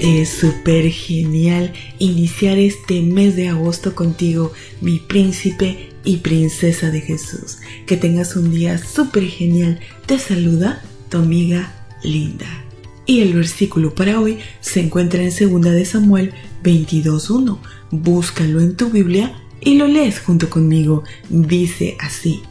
Es súper genial iniciar este mes de agosto contigo, mi príncipe y princesa de Jesús. Que tengas un día súper genial. Te saluda tu amiga Linda. Y el versículo para hoy se encuentra en 2 de Samuel 22.1. Búscalo en tu Biblia y lo lees junto conmigo. Dice así.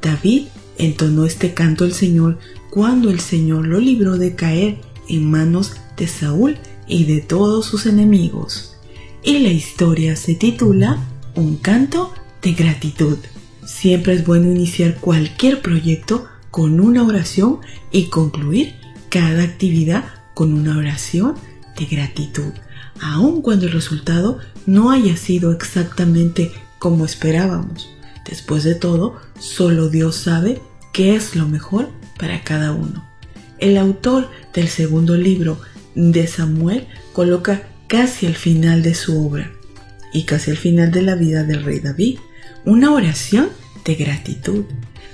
David entonó este canto al Señor cuando el Señor lo libró de caer en manos de Saúl y de todos sus enemigos. Y la historia se titula Un canto de gratitud. Siempre es bueno iniciar cualquier proyecto con una oración y concluir cada actividad con una oración de gratitud, aun cuando el resultado no haya sido exactamente como esperábamos. Después de todo, solo Dios sabe qué es lo mejor para cada uno. El autor del segundo libro de Samuel coloca casi al final de su obra y casi al final de la vida del rey David una oración de gratitud,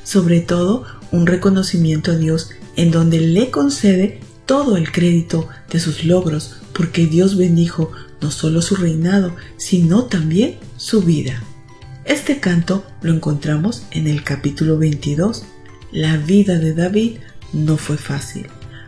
sobre todo un reconocimiento a Dios en donde le concede todo el crédito de sus logros, porque Dios bendijo no solo su reinado, sino también su vida. Este canto lo encontramos en el capítulo 22. La vida de David no fue fácil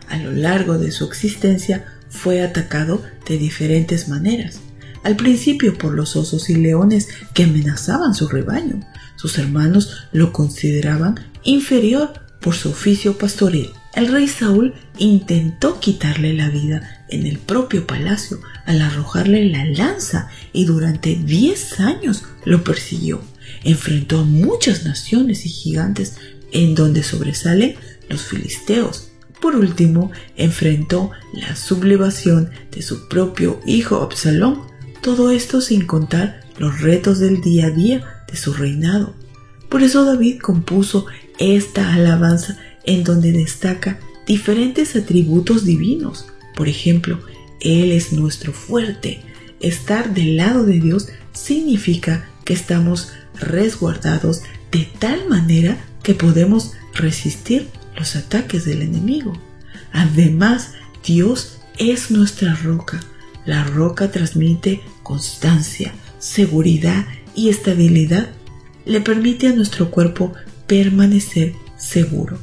a lo largo de su existencia fue atacado de diferentes maneras. Al principio por los osos y leones que amenazaban su rebaño. Sus hermanos lo consideraban inferior por su oficio pastoril. El rey Saúl intentó quitarle la vida en el propio palacio al arrojarle la lanza y durante 10 años lo persiguió. Enfrentó a muchas naciones y gigantes en donde sobresalen los filisteos, por último, enfrentó la sublevación de su propio hijo Absalón, todo esto sin contar los retos del día a día de su reinado. Por eso David compuso esta alabanza en donde destaca diferentes atributos divinos. Por ejemplo, Él es nuestro fuerte. Estar del lado de Dios significa que estamos resguardados de tal manera que podemos resistir los ataques del enemigo. Además, Dios es nuestra roca. La roca transmite constancia, seguridad y estabilidad. Le permite a nuestro cuerpo permanecer seguro.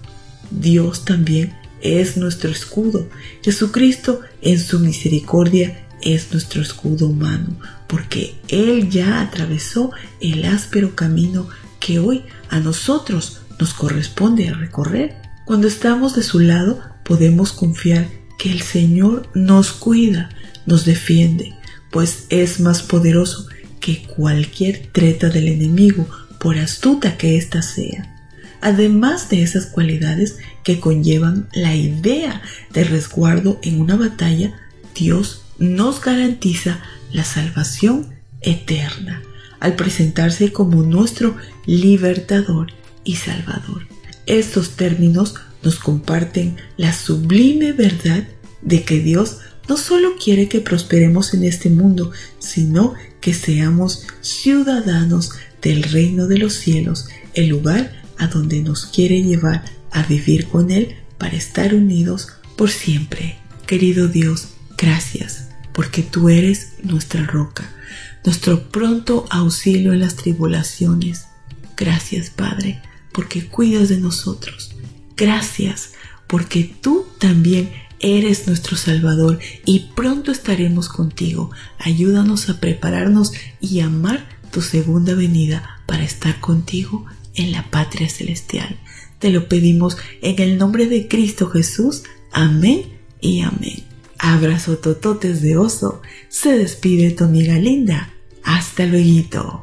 Dios también es nuestro escudo. Jesucristo en su misericordia es nuestro escudo humano, porque Él ya atravesó el áspero camino que hoy a nosotros nos corresponde recorrer. Cuando estamos de su lado, podemos confiar que el Señor nos cuida, nos defiende, pues es más poderoso que cualquier treta del enemigo, por astuta que ésta sea. Además de esas cualidades que conllevan la idea de resguardo en una batalla, Dios nos garantiza la salvación eterna al presentarse como nuestro libertador y salvador. Estos términos nos comparten la sublime verdad de que Dios no solo quiere que prosperemos en este mundo, sino que seamos ciudadanos del reino de los cielos, el lugar a donde nos quiere llevar a vivir con Él para estar unidos por siempre. Querido Dios, gracias, porque tú eres nuestra roca, nuestro pronto auxilio en las tribulaciones. Gracias, Padre porque cuidas de nosotros. Gracias porque tú también eres nuestro Salvador y pronto estaremos contigo. Ayúdanos a prepararnos y amar tu segunda venida para estar contigo en la patria celestial. Te lo pedimos en el nombre de Cristo Jesús. Amén y amén. Abrazo tototes de oso. Se despide tu amiga linda. Hasta luego.